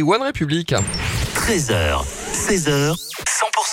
One République. 13h, 16h, 100%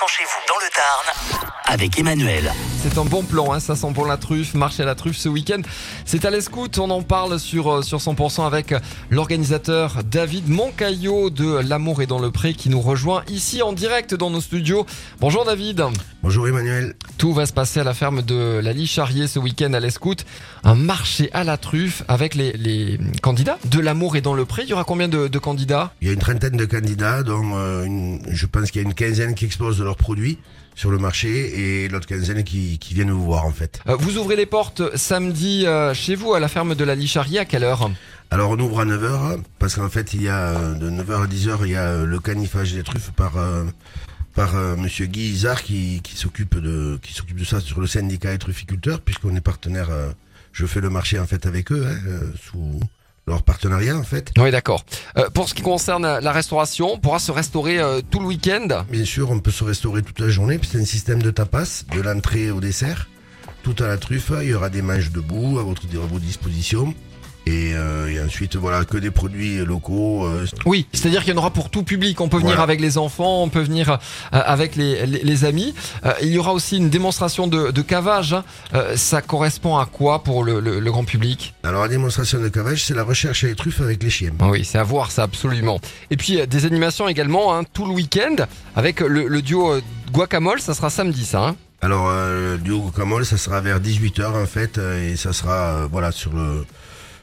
chez vous dans le Tarn avec Emmanuel. C'est un bon plan, hein, ça sent bon la truffe, marché à la truffe ce week-end. C'est à l'escoute, on en parle sur, euh, sur 100% avec l'organisateur David Moncaillot de L'amour est dans le pré qui nous rejoint ici en direct dans nos studios. Bonjour David. Bonjour Emmanuel. Tout va se passer à la ferme de la Lie-Charrier ce week-end à l'escoute. Un marché à la truffe avec les, les candidats de L'amour est dans le pré. Il y aura combien de, de candidats? Il y a une trentaine de candidats, dont euh, une- je pense qu'il y a une quinzaine qui exposent leurs produits sur le marché et l'autre quinzaine qui, qui viennent vous voir en fait. Euh, Vous ouvrez les portes samedi euh, chez vous à la ferme de la Lie-Charrier à quelle heure Alors on ouvre à 9h parce qu'en fait il y a euh, de 9h à 10h il y a euh, le canifage des truffes par euh, par euh, monsieur Guy Izard qui, qui s'occupe de qui s'occupe de ça sur le syndicat des trufficulteurs puisqu'on est partenaire euh, je fais le marché en fait avec eux hein, euh, sous leur partenariat en fait. Oui, d'accord. Euh, pour ce qui concerne la restauration, on pourra se restaurer euh, tout le week-end? Bien sûr, on peut se restaurer toute la journée, puis c'est un système de tapas, de l'entrée au dessert, tout à la truffe. Il y aura des manches debout à votre à dispositions. Et, euh, et ensuite, voilà, que des produits locaux. euh, Oui, c'est-à-dire qu'il y en aura pour tout public. On peut venir Voilà. avec les enfants, on peut venir euh, avec les, les, les amis. Il y aura aussi une démonstration de, de cavage. hein. Ça correspond à quoi pour le, le- le grand public? Alors, la démonstration de cavage, c'est la recherche à les truffes avec les chiens. Oui, c'est à voir ça absolument. Et puis des animations également hein, tout le week-end avec le, le duo Guacamole. Ça sera samedi, ça. hein. Alors, euh, du guacamole, ça sera vers 18h en fait, et ça sera, voilà, sur le.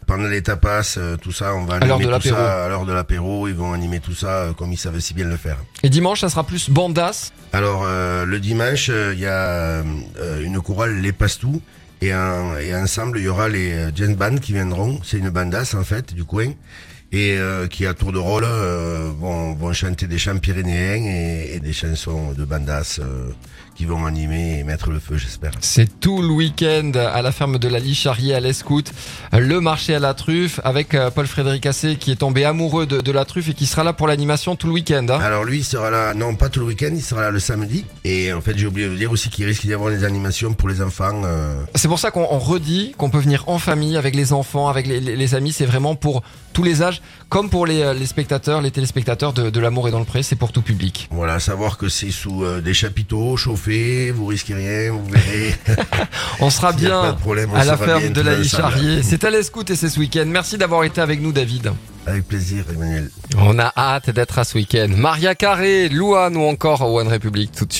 Pendant les tapas, euh, tout ça, on va animer tout ça à l'heure de l'apéro. Ils vont animer tout ça euh, comme ils savent si bien le faire. Et dimanche, ça sera plus bandas. Alors euh, le dimanche, il y a euh, une chorale Les Pastou et, un- et ensemble il y aura les euh, jazz bands qui viendront. C'est une bandasse en fait du coin et euh, qui à tour de rôle euh, vont, vont chanter des chants pyrénéens et, et des chansons de bandas euh, qui vont animer et mettre le feu, j'espère. C'est tout le week-end à la ferme de la Lie-Charrier à l'Escoute, le marché à la truffe avec euh, Paul-Frédéric Assé qui est tombé amoureux de, de la truffe et qui sera là pour l'animation tout le week-end. hein. Alors lui il sera là, non pas tout le week-end, il sera là le samedi. Et en fait j'ai oublié de dire aussi qu'il risque d'y avoir des animations pour les enfants. euh, C'est pour ça qu'on on redit qu'on peut venir en famille avec les enfants, avec les, les- les amis. C'est vraiment pour tous les âges, comme pour les, euh, les spectateurs, les téléspectateurs de, de L'amour et dans le pré. C'est pour tout public. Voilà, savoir que c'est sous euh, des chapiteaux chauffés, vous risquez rien, vous verrez. On sera bien de problème, on à la ferme de la. Lie-Charrier. C'est à l'Escoute et c'est ce week-end. Merci d'avoir été avec nous, David. Avec plaisir, Emmanuel. On a hâte d'être à ce week-end. Maria Carré, Louane ou encore One Republic tout de suite.